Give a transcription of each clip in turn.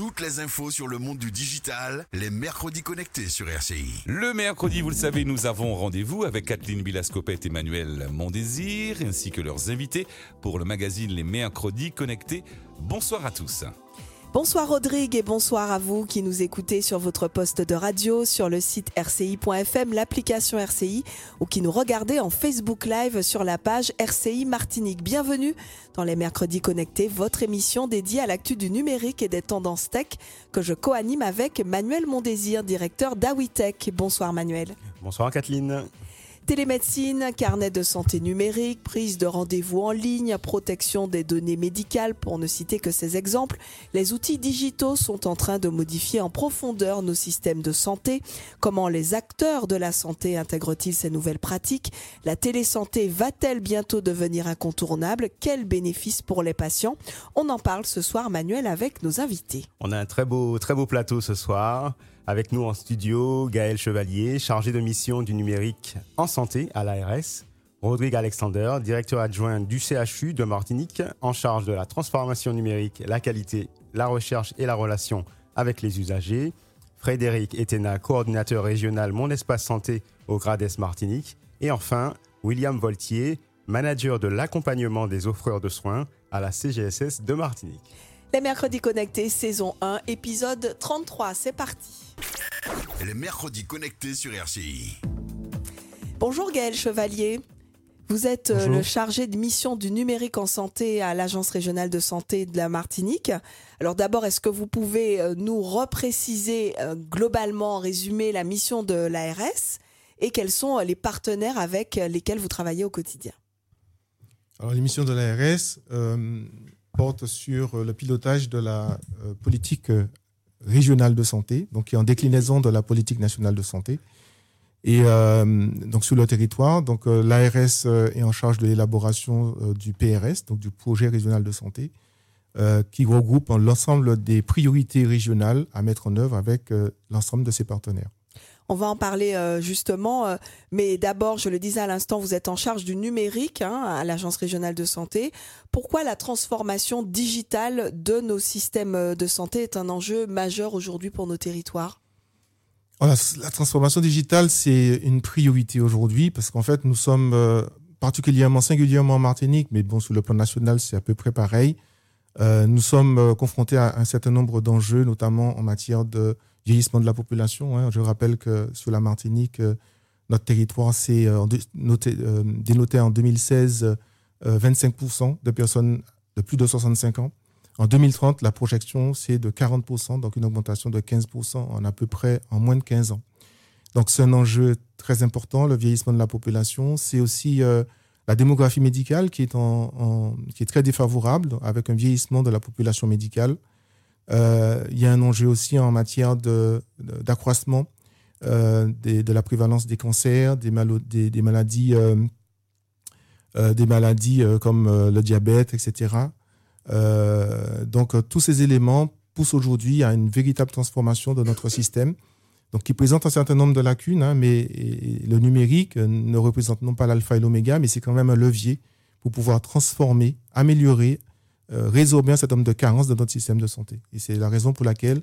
Toutes les infos sur le monde du digital, les mercredis connectés sur RCI. Le mercredi, vous le savez, nous avons rendez-vous avec Kathleen Bilascopette et Emmanuel Mondésir, ainsi que leurs invités pour le magazine Les Mercredis Connectés. Bonsoir à tous. Bonsoir Rodrigue et bonsoir à vous qui nous écoutez sur votre poste de radio, sur le site rci.fm, l'application RCI ou qui nous regardez en Facebook Live sur la page RCI Martinique. Bienvenue dans les mercredis connectés, votre émission dédiée à l'actu du numérique et des tendances tech que je co-anime avec Manuel Mondésir, directeur d'Awitech. Bonsoir Manuel. Bonsoir Kathleen. Télémédecine, carnet de santé numérique, prise de rendez-vous en ligne, protection des données médicales, pour ne citer que ces exemples, les outils digitaux sont en train de modifier en profondeur nos systèmes de santé. Comment les acteurs de la santé intègrent-ils ces nouvelles pratiques? La télésanté va-t-elle bientôt devenir incontournable? Quels bénéfices pour les patients? On en parle ce soir, Manuel, avec nos invités. On a un très beau, très beau plateau ce soir. Avec nous en studio, Gaël Chevalier, chargé de mission du numérique en santé à l'ARS. Rodrigue Alexander, directeur adjoint du CHU de Martinique, en charge de la transformation numérique, la qualité, la recherche et la relation avec les usagers. Frédéric Etena, coordinateur régional Mon Espace Santé au Grades Martinique. Et enfin, William Voltier, manager de l'accompagnement des offreurs de soins à la CGSS de Martinique. Les mercredis connectés, saison 1, épisode 33. C'est parti. Les mercredis connectés sur RCI. Bonjour Gaël Chevalier. Vous êtes euh, le chargé de mission du numérique en santé à l'Agence régionale de santé de la Martinique. Alors d'abord, est-ce que vous pouvez euh, nous repréciser euh, globalement, résumer la mission de l'ARS et quels sont les partenaires avec lesquels vous travaillez au quotidien? Alors les missions de l'ARS, porte sur euh, le pilotage de la euh, politique euh, régionale de santé, donc qui est en déclinaison de la politique nationale de santé. Et donc sur le territoire, donc l'ARS est en charge de l'élaboration du PRS, donc du projet régional de santé, qui regroupe l'ensemble des priorités régionales à mettre en œuvre avec l'ensemble de ses partenaires. On va en parler euh, justement. Euh, mais d'abord, je le disais à l'instant, vous êtes en charge du numérique hein, à l'Agence régionale de santé. Pourquoi la transformation digitale de nos systèmes euh, de santé est un enjeu majeur aujourd'hui pour nos territoires? La transformation digitale, c'est une priorité aujourd'hui parce qu'en fait, nous sommes particulièrement, singulièrement en Martinique, mais bon, sur le plan national, c'est à peu près pareil. nous sommes confrontés à un certain nombre d'enjeux, notamment en matière de vieillissement de la population. Hein. Je rappelle que sur la Martinique, euh, notre territoire s'est euh, euh, dénoté en 2016 25% de personnes de plus de 65 ans. En 2030, la projection, c'est de 40%, donc une augmentation de 15% en à peu près en moins de 15 ans. Donc c'est un enjeu très important, le vieillissement de la population. C'est aussi la démographie médicale qui est, en, qui est très défavorable, avec un vieillissement de la population médicale. Euh, il y a un enjeu aussi en matière d'accroissement euh, de la prévalence des cancers, des, maladies, euh, des maladies comme le diabète, etc. donc tous ces éléments poussent aujourd'hui à une véritable transformation de notre système donc qui présente un certain nombre de lacunes, hein, mais le numérique ne représente non pas l'alpha et l'oméga, mais c'est quand même un levier pour pouvoir transformer, améliorer, euh, résorber un certain nombre de carences de notre système de santé. Et c'est la raison pour laquelle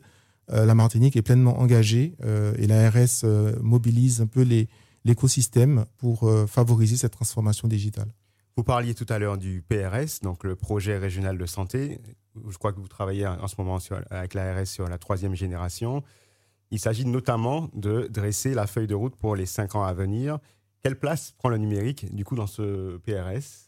euh, la Martinique est pleinement engagée euh, et l'ARS mobilise un peu l'écosystème pour favoriser cette transformation digitale. Vous parliez tout à l'heure du PRS, donc le projet régional de santé. Je crois que vous travaillez en ce moment avec l'ARS sur la troisième génération. Il s'agit notamment de dresser la feuille de route pour les cinq ans à venir. Quelle place prend le numérique du coup dans ce PRS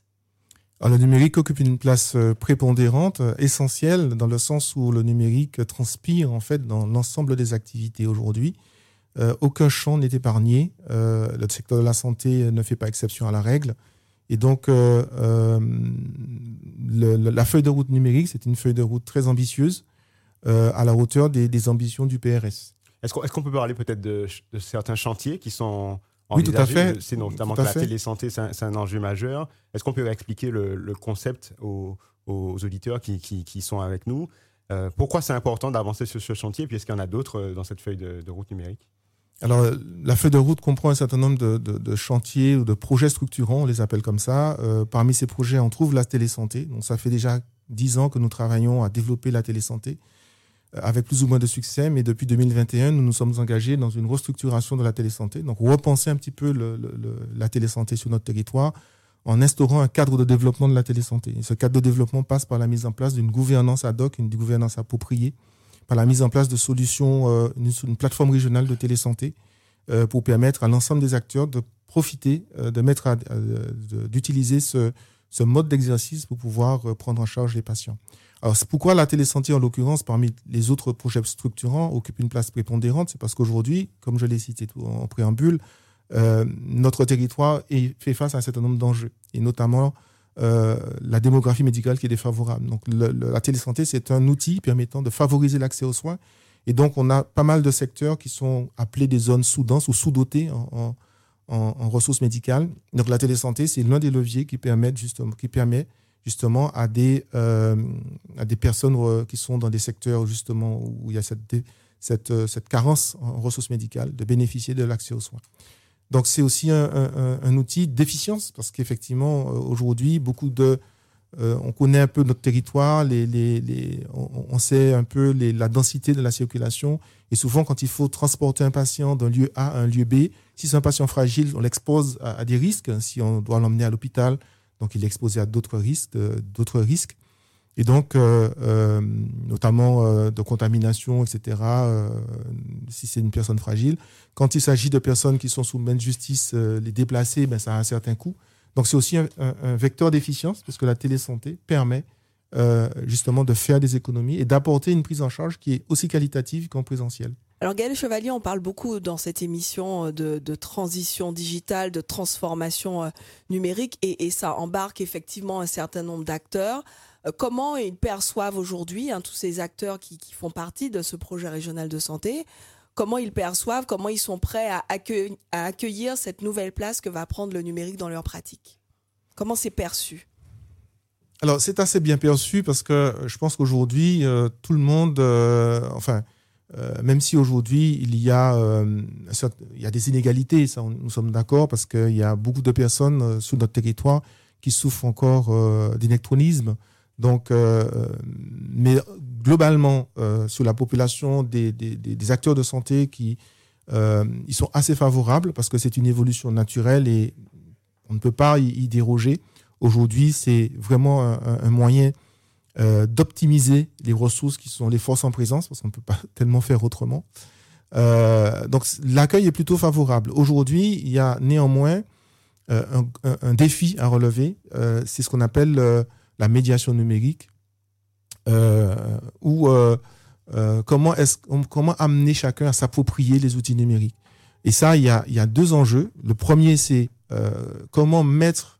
le numérique occupe une place euh, prépondérante, euh, essentielle, dans le sens où le numérique transpire en fait dans l'ensemble des activités aujourd'hui. Euh, aucun champ n'est épargné. le secteur de la santé ne fait pas exception à la règle. Et donc, la feuille de route numérique, c'est une feuille de route très ambitieuse, à la hauteur des, ambitions du PRS. Est-ce qu'on peut parler peut-être de, certains chantiers qui sont oui, tout à fait. C'est notamment que la télésanté, c'est un, enjeu majeur. Est-ce qu'on peut expliquer le, concept aux, auditeurs qui, qui, sont avec nous? Euh, Pourquoi c'est important d'avancer sur ce chantier? Puis est-ce qu'il y en a d'autres euh, dans cette feuille de, route numérique? Alors, la feuille de route comprend un certain nombre de, chantiers ou de projets structurants, on les appelle comme ça. Euh, parmi ces projets, on trouve la télésanté. Donc, ça fait déjà dix ans que nous travaillons à développer la télésanté. Avec plus ou moins de succès, mais depuis 2021, nous nous sommes engagés dans une restructuration de la télésanté, donc repenser un petit peu la télésanté sur notre territoire en instaurant un cadre de développement de la télésanté. Ce cadre de développement passe par la mise en place d'une gouvernance ad hoc, une gouvernance appropriée, par la mise en place de solutions, euh, une, plateforme régionale de télésanté euh, pour permettre à l'ensemble des acteurs de profiter, euh, de mettre, d'utiliser ce mode d'exercice pour pouvoir prendre en charge les patients. Alors, pourquoi la télésanté, en l'occurrence, parmi les autres projets structurants, occupe une place prépondérante. C'est parce qu'aujourd'hui, comme je l'ai cité en préambule, euh, notre territoire fait face à un certain nombre d'enjeux, et notamment euh, la démographie médicale qui est défavorable. Donc, la télésanté, c'est un outil permettant de favoriser l'accès aux soins. Et donc, on a pas mal de secteurs qui sont appelés des zones sous-denses ou sous-dotées en, ressources médicales. Donc, la télésanté, c'est l'un des leviers qui, permettent justement, qui permet justement à des, euh, à des personnes euh, qui sont dans des secteurs justement où il y a cette, cette, euh, cette carence en ressources médicales de bénéficier de l'accès aux soins. Donc c'est aussi un, un, outil d'efficience parce qu'effectivement aujourd'hui beaucoup de on connaît un peu notre territoire, les, les, on, sait un peu la densité de la circulation et souvent quand il faut transporter un patient d'un lieu A à un lieu B, si c'est un patient fragile, on l'expose à, à, des risques. Si on doit l'emmener à l'hôpital, donc il est exposé à d'autres risques, euh, d'autres risques. Et donc, euh, euh, notamment de contamination, etc., si c'est une personne fragile. Quand il s'agit de personnes qui sont sous main de justice, les déplacer, ben, ça a un certain coût. Donc, c'est aussi un, un, vecteur d'efficience, parce que la télésanté permet justement de faire des économies et d'apporter une prise en charge qui est aussi qualitative qu'en présentiel. Alors Gaël Chevalier, on parle beaucoup dans cette émission euh, de, transition digitale, de transformation euh, numérique, et, ça embarque effectivement un certain nombre d'acteurs. Euh, comment ils perçoivent aujourd'hui hein, tous ces acteurs qui, font partie de ce projet régional de santé Comment ils perçoivent, comment ils sont prêts à accueillir, cette nouvelle place que va prendre le numérique dans leur pratique? Comment c'est perçu? Alors, c'est assez bien perçu parce que je pense qu'aujourd'hui, tout le monde, enfin, euh, même si aujourd'hui il y a euh, il y a des inégalités, ça, nous sommes d'accord parce qu'il y a beaucoup de personnes euh, sur notre territoire qui souffrent encore d'électronisme. Donc, mais globalement, sur la population des, des, des, acteurs de santé qui ils sont assez favorables parce que c'est une évolution naturelle et on ne peut pas y, déroger. Aujourd'hui, c'est vraiment un moyen euh, d'optimiser les ressources qui sont les forces en présence, parce qu'on ne peut pas tellement faire autrement. Euh, donc l'accueil est plutôt favorable. Aujourd'hui, il y a néanmoins euh, un, défi à relever. c'est ce qu'on appelle la médiation numérique, ou comment, amener chacun à s'approprier les outils numériques. Et ça, il y a, il y a deux enjeux. Le premier, c'est comment mettre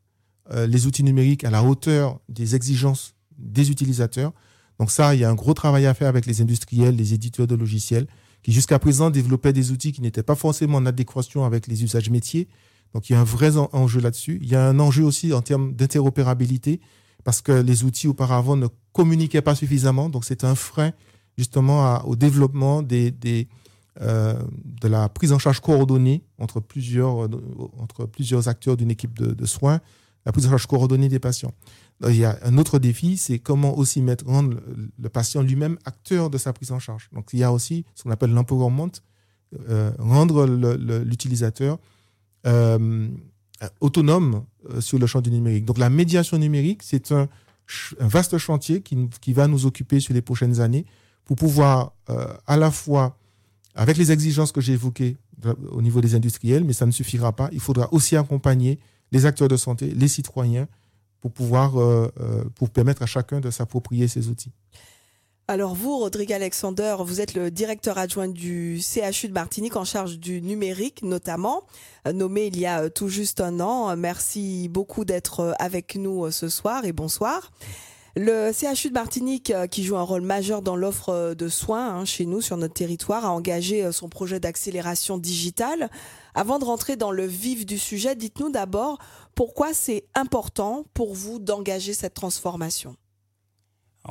les outils numériques à la hauteur des exigences des utilisateurs. Donc ça, il y a un gros travail à faire avec les industriels, les éditeurs de logiciels, qui jusqu'à présent développaient des outils qui n'étaient pas forcément en adéquation avec les usages métiers. Donc il y a un vrai enjeu là-dessus. Il y a un enjeu aussi en termes d'interopérabilité, parce que les outils auparavant ne communiquaient pas suffisamment. Donc c'est un frein justement au développement euh, de la prise en charge coordonnée entre plusieurs, euh, acteurs d'une équipe de soins, la prise en charge coordonnée des patients. Il y a un autre défi, c'est comment aussi mettre, rendre le, patient lui-même acteur de sa prise en charge. Donc, il y a aussi ce qu'on appelle l'empowerment, euh, rendre l'utilisateur euh, autonome euh, sur le champ du numérique. Donc, la médiation numérique, c'est un, vaste chantier qui, va nous occuper sur les prochaines années pour pouvoir à la fois, avec les exigences que j'ai évoquées au niveau des industriels, mais ça ne suffira pas, il faudra aussi accompagner les acteurs de santé, les citoyens, pour pouvoir euh, euh, pour permettre à chacun de s'approprier ces outils. Alors vous, Rodrigue Alexander, vous êtes le directeur adjoint du CHU de Martinique en charge du numérique notamment, euh, nommé il y a tout juste un an. Merci beaucoup d'être avec nous ce soir et bonsoir. Le CHU de Martinique, qui joue un rôle majeur dans l'offre de soins hein, chez nous, sur notre territoire, a engagé son projet d'accélération digitale. Avant de rentrer dans le vif du sujet, dites-nous d'abord pourquoi c'est important pour vous d'engager cette transformation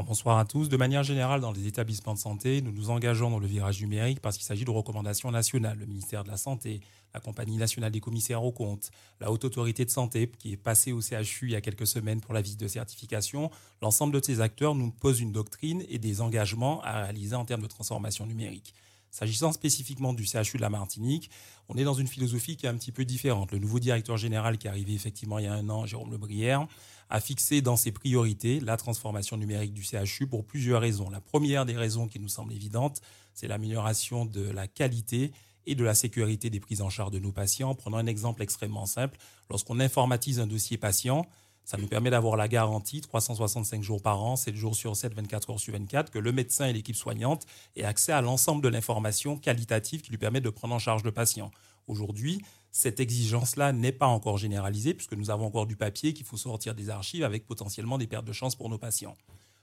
bonsoir à tous. De manière générale, dans les établissements de santé, nous nous engageons dans le virage numérique parce qu'il s'agit de recommandations nationales. Le ministère de la Santé, la Compagnie nationale des commissaires aux comptes, la Haute Autorité de Santé qui est passée au CHU il y a quelques semaines pour la visite de certification. L'ensemble de ces acteurs nous posent une doctrine et des engagements à réaliser en termes de transformation numérique. S'agissant spécifiquement du CHU de la Martinique, on est dans une philosophie qui est un petit peu différente. Le nouveau directeur général qui est arrivé effectivement il y a un an, Jérôme Lebrière, a fixé dans ses priorités la transformation numérique du CHU pour plusieurs raisons. La première des raisons qui nous semble évidente, c'est l'amélioration de la qualité et de la sécurité des prises en charge de nos patients. Prenons un exemple extrêmement simple. Lorsqu'on informatise un dossier patient, ça nous permet d'avoir la garantie 365 jours par an, 7 jours sur 7, 24 heures sur 24, que le médecin et l'équipe soignante aient accès à l'ensemble de l'information qualitative qui lui permet de prendre en charge le patient. Aujourd'hui, cette exigence-là n'est pas encore généralisée puisque nous avons encore du papier qu'il faut sortir des archives avec potentiellement des pertes de chance pour nos patients.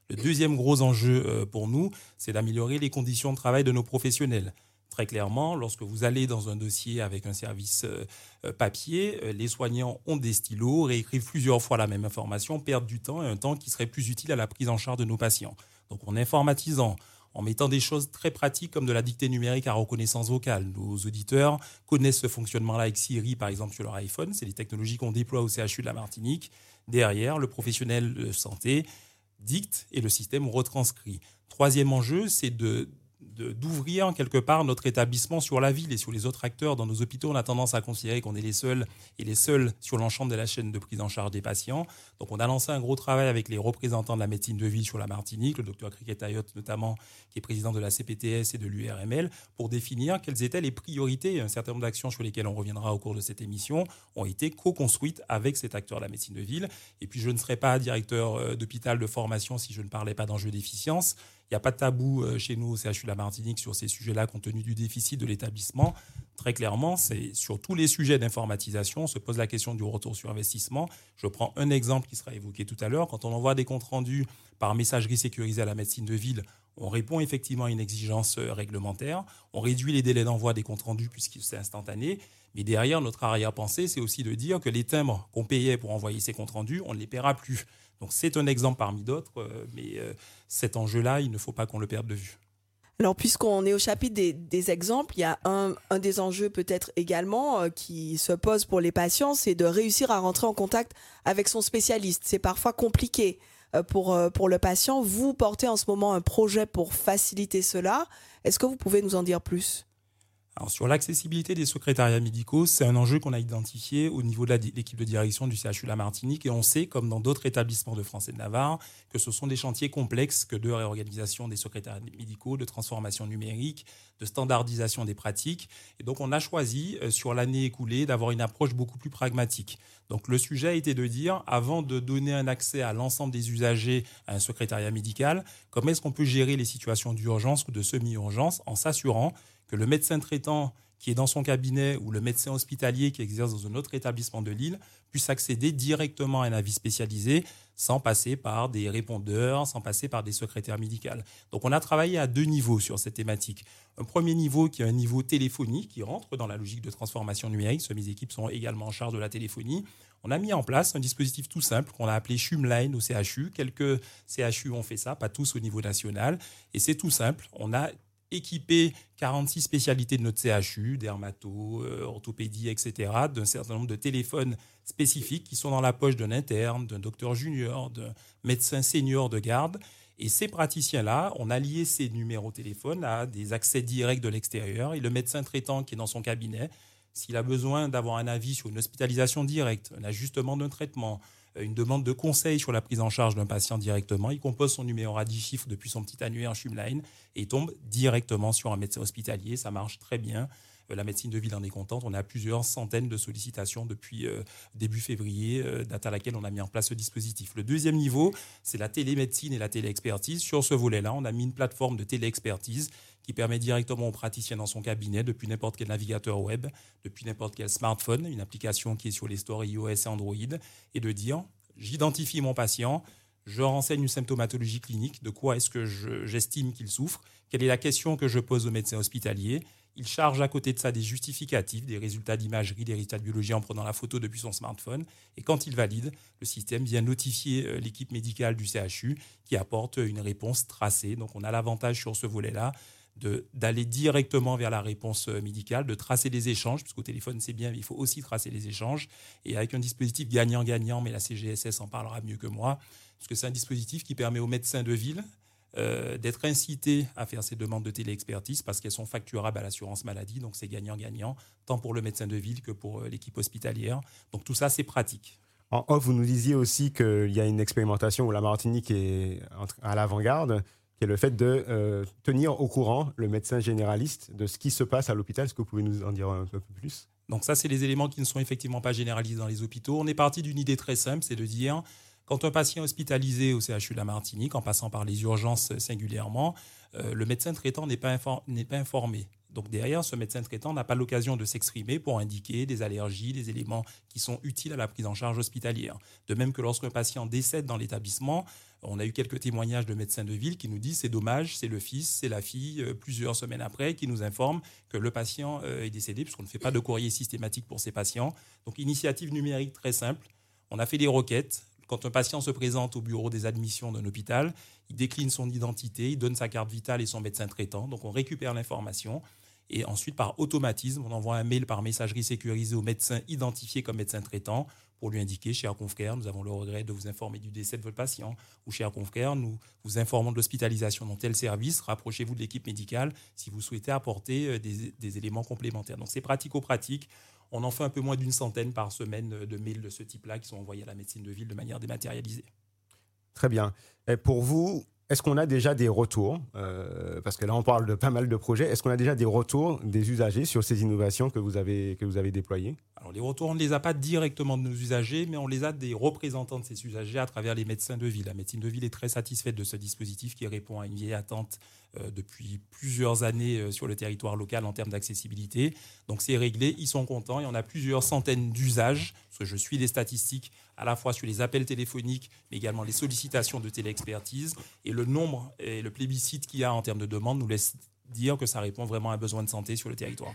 Le deuxième gros enjeu euh, pour nous, c'est d'améliorer les conditions de travail de nos professionnels. Très clairement, lorsque vous allez dans un dossier avec un service euh, euh, papier, euh, les soignants ont des stylos, réécrivent plusieurs fois la même information, perdent du temps et un temps qui serait plus utile à la prise en charge de nos patients. Donc en informatisant, en mettant des choses très pratiques comme de la dictée numérique à reconnaissance vocale. Nos auditeurs connaissent ce fonctionnement-là avec Siri, par exemple, sur leur iPhone. C'est des technologies qu'on déploie au CHU de la Martinique. Derrière, le professionnel de santé dicte et le système retranscrit. Troisième enjeu, c'est de d'ouvrir quelque part notre établissement sur la ville et sur les autres acteurs. Dans nos hôpitaux, on a tendance à considérer qu'on est les seuls et les seuls sur l'ensemble de la chaîne de prise en charge des patients. Donc on a lancé un gros travail avec les représentants de la médecine de ville sur la Martinique, le docteur Cricket Ayot notamment, qui est président de la CPTS et de l'URML, pour définir quelles étaient les priorités. Un certain nombre d'actions sur lesquelles on reviendra au cours de cette émission ont été co-construites avec cet acteur de la médecine de ville. Et puis je ne serais pas directeur euh, d'hôpital de formation si je ne parlais pas d'enjeux d'efficience. Il n'y a pas de tabou euh, chez nous au CHU la Martinique sur ces sujets-là compte tenu du déficit de l'établissement. Très clairement, c'est sur tous les sujets d'informatisation, on se pose la question du retour sur investissement. Je prends un exemple qui sera évoqué tout à l'heure. Quand on envoie des comptes rendus par messagerie sécurisée à la médecine de ville, on répond effectivement à une exigence euh, réglementaire. On réduit les délais d'envoi des comptes rendus puisque c'est instantané. Mais derrière, notre arrière-pensée, c'est aussi de dire que les timbres qu'on payait pour envoyer ces comptes rendus, on ne les paiera plus. Donc c'est un exemple parmi d'autres, euh, mais euh, cet enjeu-là, il ne faut pas qu'on le perde de vue. Alors, puisqu'on est au chapitre des, exemples, il y a un, des enjeux peut-être également qui se pose pour les patients, c'est de réussir à rentrer en contact avec son spécialiste. C'est parfois compliqué pour, pour le patient. Vous portez en ce moment un projet pour faciliter cela. Est-ce que vous pouvez nous en dire plus? Alors sur l'accessibilité des secrétariats médicaux, c'est un enjeu qu'on a identifié au niveau de l'équipe de direction du CHU La Martinique et on sait, comme dans d'autres établissements de France et de Navarre, que ce sont des chantiers complexes que de réorganisation des secrétariats médicaux, de transformation numérique, de standardisation des pratiques. Et donc on a choisi euh, sur l'année écoulée d'avoir une approche beaucoup plus pragmatique. Donc le sujet a été de dire, avant de donner un accès à l'ensemble des usagers à un secrétariat médical, comment est-ce qu'on peut gérer les situations d'urgence ou de semi-urgence en s'assurant que le médecin traitant qui est dans son cabinet ou le médecin hospitalier qui exerce dans un autre établissement de l'île puisse accéder directement à un avis spécialisé sans passer par des répondeurs, sans passer par des secrétaires médicales. Donc on a travaillé à deux niveaux sur cette thématique. Un premier niveau qui est un niveau téléphonie qui rentre dans la logique de transformation numérique. Mes équipes sont également en charge de la téléphonie. On a mis en place un dispositif tout simple qu'on a appelé Shumline au CHU. Quelques CHU ont fait ça, pas tous au niveau national. Et c'est tout simple. On a équiper 46 spécialités de notre CHU, dermato, euh, orthopédie, etc., d'un certain nombre de téléphones spécifiques qui sont dans la poche d'un interne, d'un docteur junior, d'un médecin senior de garde. Et ces praticiens-là, on a lié ces numéros téléphone à des accès directs de l'extérieur. Et le médecin traitant qui est dans son cabinet, s'il a besoin d'avoir un avis sur une hospitalisation directe, un ajustement d'un traitement, une demande de conseil sur la prise en charge d'un patient directement. Il compose son numéro à 10 chiffres depuis son petit annuaire Shumline et tombe directement sur un médecin hospitalier. Ça marche très bien. Euh, la médecine de ville en est contente. On a plusieurs centaines de sollicitations depuis euh, début février, euh, date à laquelle on a mis en place ce dispositif. Le deuxième niveau, c'est la télémédecine et la téléexpertise. Sur ce volet-là, on a mis une plateforme de téléexpertise qui permet directement au praticien dans son cabinet, depuis n'importe quel navigateur web, depuis n'importe quel smartphone, une application qui est sur les stores iOS et Android, et de dire, j'identifie mon patient, je renseigne une symptomatologie clinique, de quoi est-ce que j'estime qu'il souffre, quelle est la question que je pose au médecin hospitalier, il charge à côté de ça des justificatifs, des résultats d'imagerie, des résultats de biologie en prenant la photo depuis son smartphone. Et quand il valide, le système vient notifier euh, l'équipe médicale du CHU qui apporte une réponse tracée. Donc on a l'avantage sur ce volet-là d'aller directement vers la réponse euh, médicale, de tracer les échanges, puisqu'au téléphone c'est bien, mais il faut aussi tracer les échanges. Et avec un dispositif gagnant-gagnant, mais la CGSS en parlera mieux que moi, parce que c'est un dispositif qui permet aux médecins de ville euh, d'être incités à faire ces demandes de téléexpertise parce qu'elles sont facturables à l'assurance maladie, donc c'est gagnant-gagnant, tant pour le médecin de ville que pour euh, l'équipe hospitalière. Donc tout ça, c'est pratique. En off, vous nous disiez aussi qu'il y a une expérimentation où la Martinique est à l'avant-garde, qui est le fait de euh, tenir au courant le médecin généraliste de ce qui se passe à l'hôpital. Est-ce que vous pouvez nous en dire un peu plus? Donc ça, c'est les éléments qui ne sont effectivement pas généralisés dans les hôpitaux. On est parti d'une idée très simple, c'est de dire quand un patient est hospitalisé au CHU de la Martinique, en passant par les urgences singulièrement, euh, le médecin traitant n'est pas, pas informé. Donc derrière, ce médecin traitant n'a pas l'occasion de s'exprimer pour indiquer des allergies, des éléments qui sont utiles à la prise en charge hospitalière. De même que lorsqu'un patient décède dans l'établissement, on a eu quelques témoignages de médecins de ville qui nous disent c'est dommage, c'est le fils, c'est la fille, euh, plusieurs semaines après, qui nous informent que le patient euh, est décédé, puisqu'on ne fait pas de courrier systématique pour ces patients. Donc initiative numérique très simple. On a fait des requêtes quand un patient se présente au bureau des admissions d'un hôpital, il décline son identité, il donne sa carte vitale et son médecin traitant. Donc on récupère l'information. Et ensuite, par automatisme, on envoie un mail par messagerie sécurisée au médecin identifié comme médecin traitant pour lui indiquer, cher confrère, nous avons le regret de vous informer du décès de votre patient, ou cher confrère, nous vous informons de l'hospitalisation dans tel service, rapprochez-vous de l'équipe médicale si vous souhaitez apporter euh, des, éléments complémentaires. Donc c'est pratico-pratique. On en fait un peu moins d'une centaine par semaine de mails de ce type-là qui sont envoyés à la médecine de ville de manière dématérialisée. Très bien. Et pour vous, est-ce qu'on a déjà des retours euh, Parce que là, on parle de pas mal de projets. Est-ce qu'on a déjà des retours des usagers sur ces innovations que vous avez, que vous avez déployées? Alors, les retours, on ne les a pas directement de nos usagers, mais on les a des représentants de ces usagers à travers les médecins de ville. La médecine de ville est très satisfaite de ce dispositif qui répond à une vieille attente euh, depuis plusieurs années euh, sur le territoire local en termes d'accessibilité. Donc, c'est réglé, ils sont contents. Y en a plusieurs centaines d'usages, parce que je suis les statistiques à la fois sur les appels téléphoniques, mais également les sollicitations de téléexpertise. Et le nombre et le plébiscite qu'il y a en termes de demande nous laisse dire que ça répond vraiment à un besoin de santé sur le territoire.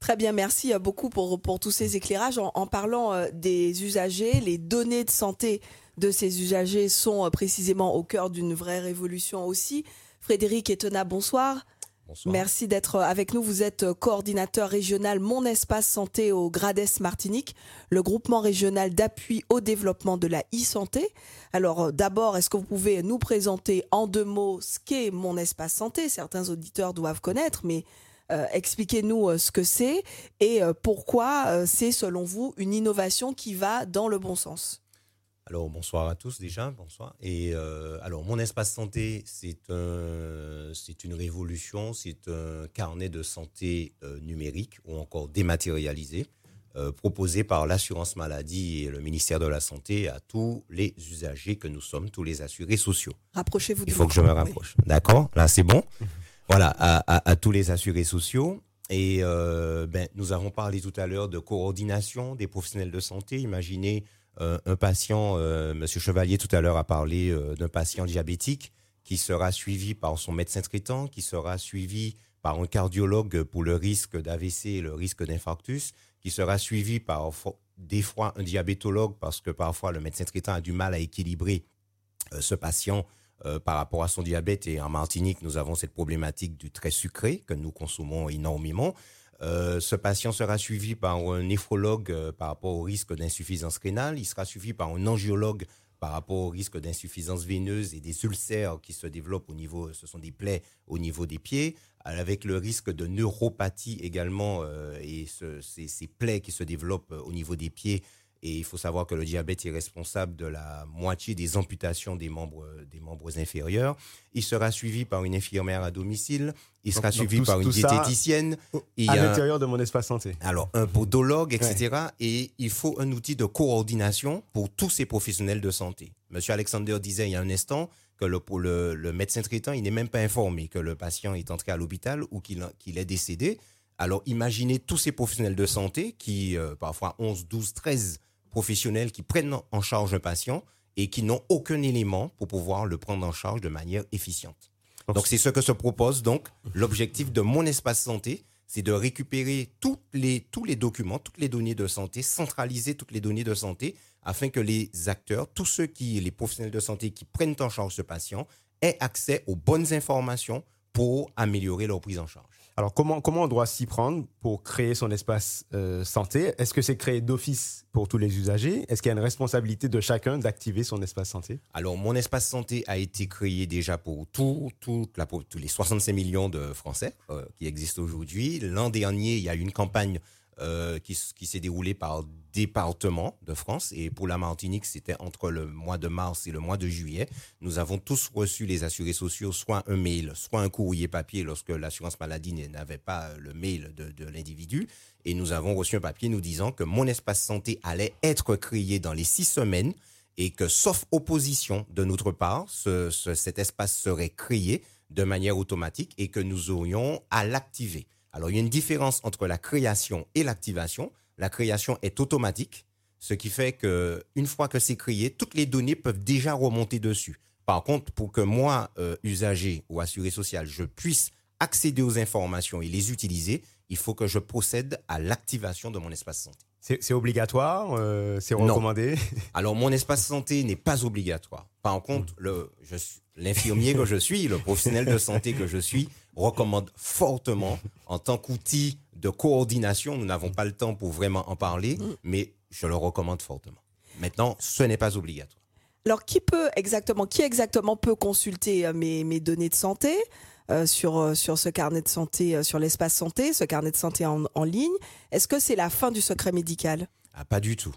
Très bien, merci euh, beaucoup pour, pour tous ces éclairages. En, parlant euh, des usagers, les données de santé de ces usagers sont euh, précisément au cœur d'une vraie révolution aussi. Frédéric Etena, bonsoir. Merci d'être avec nous. Vous êtes coordinateur régional Mon Espace Santé au Grades Martinique, le groupement régional d'appui au développement de la e-santé. Alors euh, d'abord, est-ce que vous pouvez nous présenter en deux mots ce qu'est Mon Espace Santé? Certains auditeurs doivent connaître, mais euh, expliquez-nous euh, ce que c'est et pourquoi c'est selon vous une innovation qui va dans le bon sens. Alors bonsoir à tous déjà, bonsoir. Et euh, alors mon espace santé, c'est un, c'est une révolution, c'est un carnet de santé euh, numérique ou encore dématérialisé euh, proposé par l'assurance maladie et le ministère de la santé à tous les usagers que nous sommes, tous les assurés sociaux. Rapprochez-vous. Il faut que je me rapproche. D'accord, là c'est bon. voilà, à, à, tous les assurés sociaux. Et ben, nous avons parlé tout à l'heure de coordination des professionnels de santé. Imaginez un patient, euh, Monsieur Chevalier tout à l'heure a parlé euh, d'un patient diabétique qui sera suivi par son médecin traitant, qui sera suivi par un cardiologue pour le risque d'AVC et le risque d'infarctus, qui sera suivi par des fois un diabétologue parce que parfois le médecin traitant a du mal à équilibrer ce patient par rapport à son diabète. Et en Martinique, nous avons cette problématique du très sucré que nous consommons énormément. Euh, ce patient sera suivi par un néphrologue euh, par rapport au risque d'insuffisance rénale. Il sera suivi par un angiologue par rapport au risque d'insuffisance veineuse et des ulcères qui se développent au niveau, ce sont des plaies au niveau des pieds, avec le risque de neuropathie également euh, et ces, ces, plaies qui se développent au niveau des pieds et il faut savoir que le diabète est responsable de la moitié des amputations des membres, des membres inférieurs. Il sera suivi par une infirmière à domicile. Il sera suivi par une diététicienne. à l'intérieur de mon espace santé. Alors, un podologue, etc. Et il faut un outil de coordination pour tous ces professionnels de santé. Monsieur Alexander disait il y a un instant que le, le, le médecin traitant, il n'est même pas informé que le patient est entré à l'hôpital ou qu'il est décédé. Alors imaginez tous ces professionnels de santé qui, euh, parfois 11, 12, 13 professionnels qui prennent en charge un patient et qui n'ont aucun élément pour pouvoir le prendre en charge de manière efficiente. Donc c'est ce que se propose donc l'objectif de mon espace santé, c'est de récupérer toutes les, tous les documents, toutes les données de santé, centraliser toutes les données de santé afin que les acteurs, tous ceux qui, les professionnels de santé qui prennent en charge ce patient, aient accès aux bonnes informations pour améliorer leur prise en charge. Alors, comment, comment on doit s'y prendre pour créer son espace euh, santé? Est-ce que c'est créé d'office pour tous les usagers? Est-ce qu'il y a une responsabilité de chacun d'activer son espace santé? Alors, mon espace santé a été créé déjà pour tout, tous les 65 millions de Français euh, qui existent aujourd'hui. L'an dernier, il y a eu une campagne euh, qui, s'est déroulée par département de France. Et pour la Martinique, c'était entre le mois de mars et le mois de juillet. Nous avons tous reçu, les assurés sociaux, soit un mail, soit un courrier papier lorsque l'assurance maladie n'avait pas le mail de, l'individu. Et nous avons reçu un papier nous disant que mon espace santé allait être créé dans les six semaines et que, sauf opposition de notre part, ce, cet espace serait créé de manière automatique et que nous aurions à l'activer. Alors, il y a une différence entre la création et l'activation la création est automatique, ce qui fait que une fois que c'est créé, toutes les données peuvent déjà remonter dessus. Par contre, pour que moi, euh, usager ou assuré social, je puisse accéder aux informations et les utiliser, il faut que je procède à l'activation de mon espace santé. C'est obligatoire euh, C'est recommandé? Alors, mon espace santé n'est pas obligatoire. Par contre, l'infirmier que je suis, le professionnel de santé que je suis, recommande fortement en tant qu'outil de coordination. Nous n'avons pas le temps pour vraiment en parler, mm. mais je le recommande fortement. Maintenant, ce n'est pas obligatoire. Alors, qui peut exactement, qui exactement peut consulter euh, mes, mes données de santé euh, sur, euh, sur ce carnet de santé, sur l'espace santé, ce carnet de santé en, en ligne? Est-ce que c'est la fin du secret médical? Ah, Pas du tout.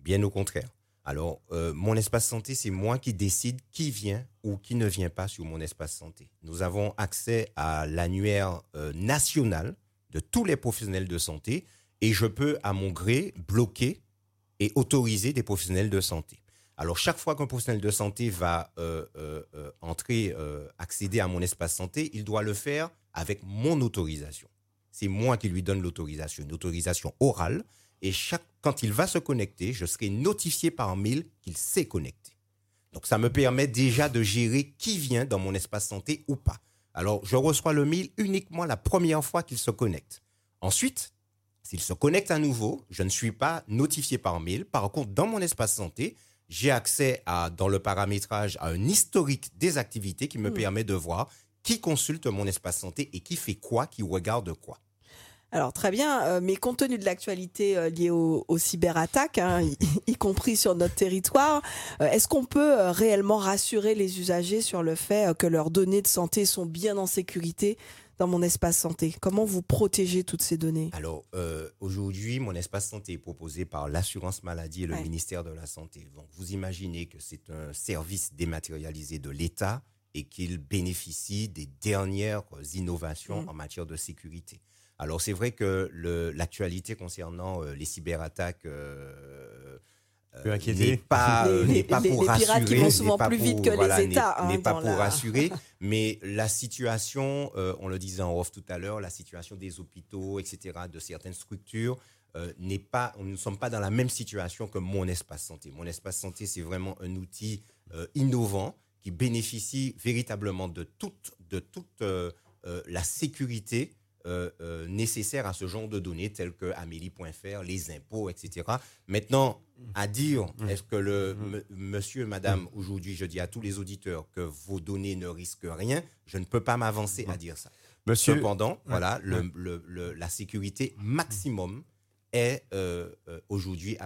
Bien au contraire. Alors, mon espace santé, c'est moi qui décide qui vient ou qui ne vient pas sur mon espace santé. Nous avons accès à l'annuaire national de tous les professionnels de santé et je peux, à mon gré, bloquer et autoriser des professionnels de santé. Alors, chaque fois qu'un professionnel de santé va euh, euh, euh, entrer, accéder à mon espace santé, il doit le faire avec mon autorisation. C'est moi qui lui donne l'autorisation, une autorisation orale. Et chaque, quand il va se connecter, je serai notifié par mail qu'il s'est connecté. Donc, ça me permet déjà de gérer qui vient dans mon espace santé ou pas. Alors, je reçois le mail uniquement la première fois qu'il se connecte. Ensuite, s'il se connecte à nouveau, je ne suis pas notifié par mail. Par contre, dans mon espace santé, j'ai accès à, dans le paramétrage, à un historique des activités qui me hmm. permet de voir qui consulte mon espace santé et qui fait quoi, qui regarde quoi. Alors très bien, euh, mais compte tenu de l'actualité euh, liée aux, cyberattaques, hein, y, compris sur notre territoire, euh, est-ce qu'on peut réellement rassurer les usagers sur le fait que leurs données de santé sont bien en sécurité dans mon espace santé? Comment vous protégez toutes ces données? Alors aujourd'hui, mon espace santé est proposé par l'assurance maladie et le ministère de la Santé. Donc vous imaginez que c'est un service dématérialisé de l'État et qu'il bénéficie des dernières innovations mmh. en matière de sécurité. Alors c'est vrai que l'actualité concernant euh, les cyberattaques euh, euh n'est pas, les, pas pour rassurer, pirates qui vont souvent plus vite que les États. N'est hein, pas pour rassurer, mais la situation, euh, on le disait en off tout à l'heure, la situation des hôpitaux, etc., de certaines structures, n'est pas, nous ne sommes pas dans la même situation que mon espace santé. Mon espace santé, c'est vraiment un outil innovant qui bénéficie véritablement de toute, de toute la sécurité euh, euh, nécessaires à ce genre de données telles que Amélie.fr, les impôts, etc. Maintenant, à dire, mmh. est-ce que le mmh. monsieur, madame, aujourd'hui, je dis à tous les auditeurs que vos données ne risquent rien, je ne peux pas m'avancer à mmh. dire ça. Monsieur, Cependant, voilà, le, la sécurité maximum est euh, euh, aujourd'hui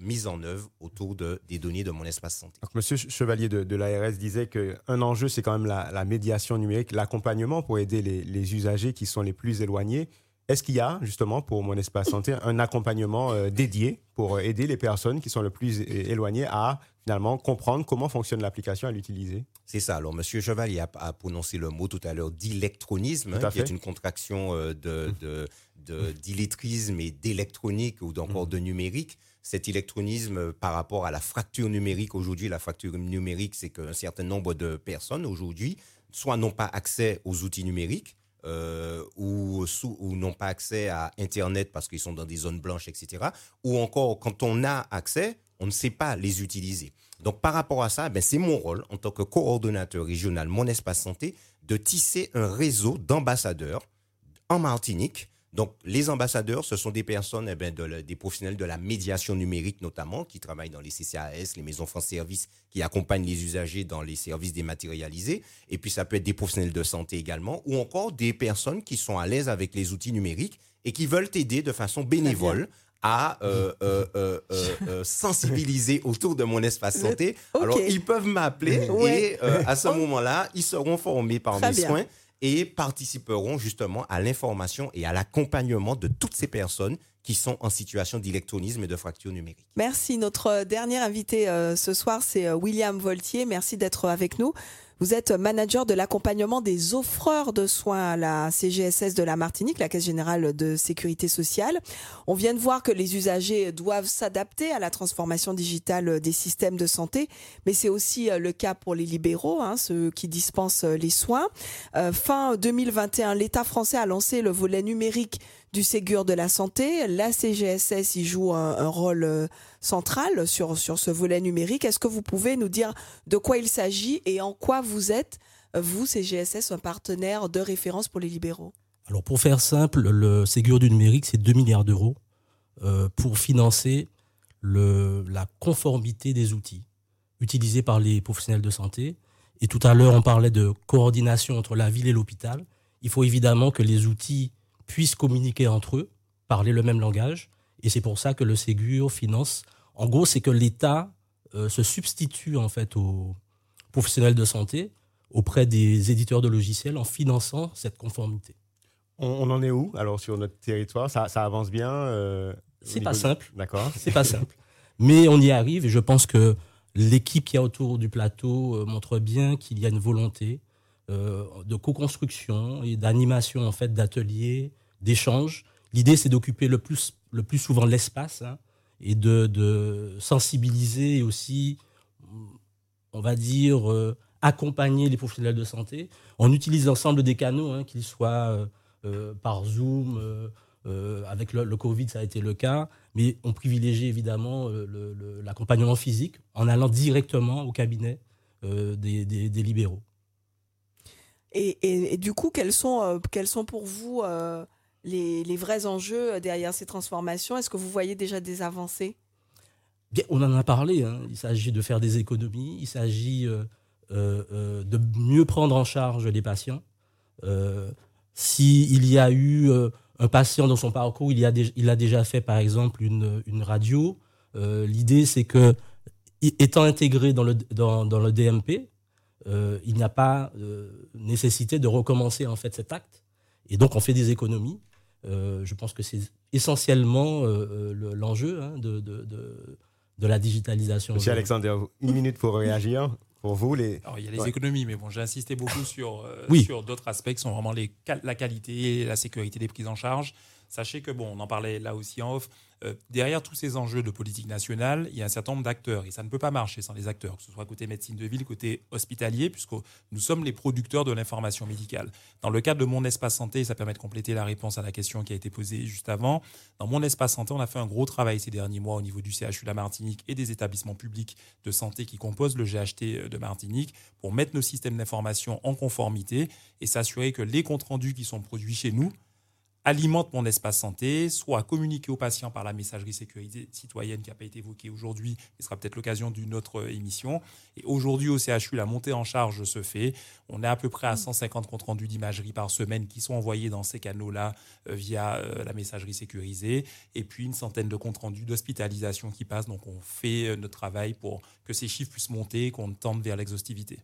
mise en œuvre autour de, des données de mon espace santé. Donc, Monsieur Chevalier de, l'ARS disait qu'un enjeu, c'est quand même la, médiation numérique, l'accompagnement pour aider les, usagers qui sont les plus éloignés. Est-ce qu'il y a justement pour mon espace santé un accompagnement euh, dédié pour aider les personnes qui sont le plus éloignées à finalement comprendre comment fonctionne l'application à l'utiliser? C'est ça. Alors, Monsieur Chevalier a, prononcé le mot tout à l'heure d'électronisme, qui est une contraction de, de d'illettrisme et d'électronique ou d'encore mmh. de numérique. Cet électronisme euh, par rapport à la fracture numérique aujourd'hui, la fracture numérique, c'est qu'un certain nombre de personnes aujourd'hui soit n'ont pas accès aux outils numériques, euh, ou, ou n'ont pas accès à Internet parce qu'ils sont dans des zones blanches, etc. Ou encore, quand on a accès, on ne sait pas les utiliser. Donc, par rapport à ça, ben, c'est mon rôle en tant que coordonnateur régional, mon espace santé, de tisser un réseau d'ambassadeurs en Martinique. Donc, les ambassadeurs, ce sont des personnes, eh bien, de la- des professionnels de la médiation numérique notamment, qui travaillent dans les CCAS, les maisons France Service, qui accompagnent les usagers dans les services dématérialisés. Et puis, ça peut être des professionnels de santé également, ou encore des personnes qui sont à l'aise avec les outils numériques et qui veulent aider de façon bénévole à euh, euh, euh, sensibiliser autour de mon espace santé. Alors, ils peuvent m'appeler Ouais. et à ce Oh. moment-là, ils seront formés par Très mes bien. soins et participeront justement à l'information et à l'accompagnement de toutes ces personnes qui sont en situation d'électronisme et de fracture numérique. Merci. Notre dernier invité euh, ce soir, c'est euh, William Voltier. Merci d'être avec nous. Vous êtes manager de l'accompagnement des offreurs de soins à la CGSS de la Martinique, la Caisse générale de sécurité sociale. On vient de voir que les usagers doivent s'adapter à la transformation digitale des systèmes de santé, mais c'est aussi euh, le cas pour les libéraux, hein, ceux qui dispensent euh, les soins. Euh, fin 2021, l'État français a lancé le volet numérique du Ségur de la santé. La CGSS y joue un, rôle euh, central sur, ce volet numérique. Est-ce que vous pouvez nous dire de quoi il s'agit et en quoi vous êtes, vous, CGSS, un partenaire de référence pour les libéraux? Alors pour faire simple, le Ségur du numérique, c'est 2 milliards d'euros euh, pour financer la conformité des outils utilisés par les professionnels de santé. Et tout à l'heure, on parlait de coordination entre la ville et l'hôpital. Il faut évidemment que les outils puissent communiquer entre eux, parler le même langage. Et c'est pour ça que le Ségur finance. En gros, c'est que l'État euh, se substitue en fait aux professionnels de santé auprès des éditeurs de logiciels en finançant cette conformité. On, on en est où alors sur notre territoire? Ça, ça avance bien euh, C'est pas de- simple. D'accord. C'est pas simple. Mais on y arrive et je pense que l'équipe qui est autour du plateau euh, montre bien qu'il y a une volonté de co-construction et d'animation en fait d'ateliers, d'échanges. L'idée c'est d'occuper le plus, souvent l'espace hein, et de, sensibiliser aussi, on va dire, euh, accompagner les professionnels de santé. On utilise l'ensemble des canaux, hein, qu'ils soient euh, euh, par Zoom, euh, euh, avec le, Covid ça a été le cas, mais on privilégie évidemment euh, l'accompagnement physique en allant directement au cabinet euh, des libéraux. Et, du coup, quels sont, euh, quels sont pour vous euh, les, vrais enjeux derrière ces transformations? Est-ce que vous voyez déjà des avancées? On en a parlé, hein. il s'agit de faire des économies, il s'agit euh, euh, euh, de mieux prendre en charge les patients. Euh, S'il y a eu euh, un patient dans son parcours, il, a il a déjà fait par exemple une, une radio, euh, l'idée c'est que, étant intégré dans le, dans le DMP, euh, il n'y a pas euh, nécessité de recommencer en fait cet acte. Et donc on fait des économies. Euh, je pense que c'est essentiellement le- l'enjeu hein, de, de, de, de la digitalisation. Monsieur de- Alexander, une minute pour réagir. Pour vous, les. Alors, il y a les Ouais. économies, mais bon, j'ai insisté beaucoup sur, euh, Oui. sur d'autres aspects qui sont vraiment les, la qualité et la sécurité des prises en charge. Sachez que, bon, on en parlait là aussi en off, euh, derrière tous ces enjeux de politique nationale, il y a un certain nombre d'acteurs et ça ne peut pas marcher sans les acteurs, que ce soit côté médecine de ville, côté hospitalier, puisque nous sommes les producteurs de l'information médicale. Dans le cadre de mon espace santé, ça permet de compléter la réponse à la question qui a été posée juste avant. Dans mon espace santé, on a fait un gros travail ces derniers mois au niveau du CHU de la Martinique et des établissements publics de santé qui composent le GHT de Martinique pour mettre nos systèmes d'information en conformité et s'assurer que les comptes rendus qui sont produits chez nous alimentent mon espace santé, soit communiqués aux patients par la messagerie sécurité citoyenne qui n'a pas été évoquée aujourd'hui, ce sera peut-être l'occasion d'une autre euh, émission. Et aujourd'hui au CHU, la montée en charge se fait. On est à peu près à 150 comptes rendus d'imagerie par semaine qui sont envoyés dans ces canaux-là euh, via euh, la messagerie sécurisée, et puis une centaine de comptes rendus d'hospitalisation qui passent. Donc on fait notre travail pour que ces chiffres puissent monter, qu'on tende vers l'exhaustivité.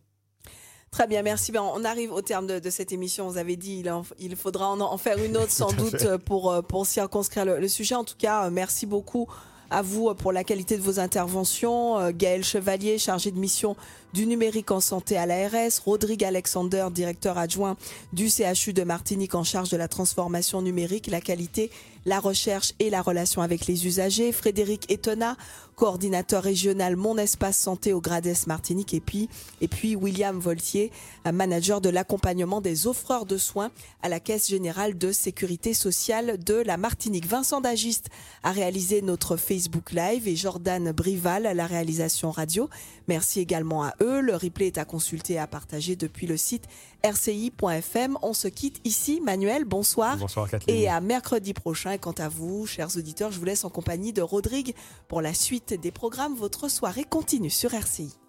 Très bien, merci. Ben, on arrive au terme de, de cette émission. Vous avez dit il, en- il faudra en, en faire une autre sans doute pour, euh, pour circonscrire le, le sujet. En tout cas, euh, merci beaucoup à vous euh, pour la qualité de vos interventions. Gaël Chevalier, chargé de mission du numérique en santé à l'ARS. Rodrigue Alexander, directeur adjoint du CHU de Martinique en charge de la transformation numérique, la qualité, la recherche et la relation avec les usagers. Frédéric Etona, coordinateur régional Mon Espace Santé au Grades Martinique. Et puis, et puis William Voltier, manager de l'accompagnement des offreurs de soins à la Caisse générale de sécurité sociale de la Martinique. Vincent Dagiste a réalisé notre Facebook Live et Jordan Brival à la réalisation radio. Merci également à Le replay est à consulter et à partager depuis le site rci.fm. On se quitte ici. Manuel, bonsoir. Bonsoir Kathleen. Et à mercredi prochain. Quant à vous, chers auditeurs, je vous laisse en compagnie de Rodrigue pour la suite des programmes. Votre soirée continue sur RCI.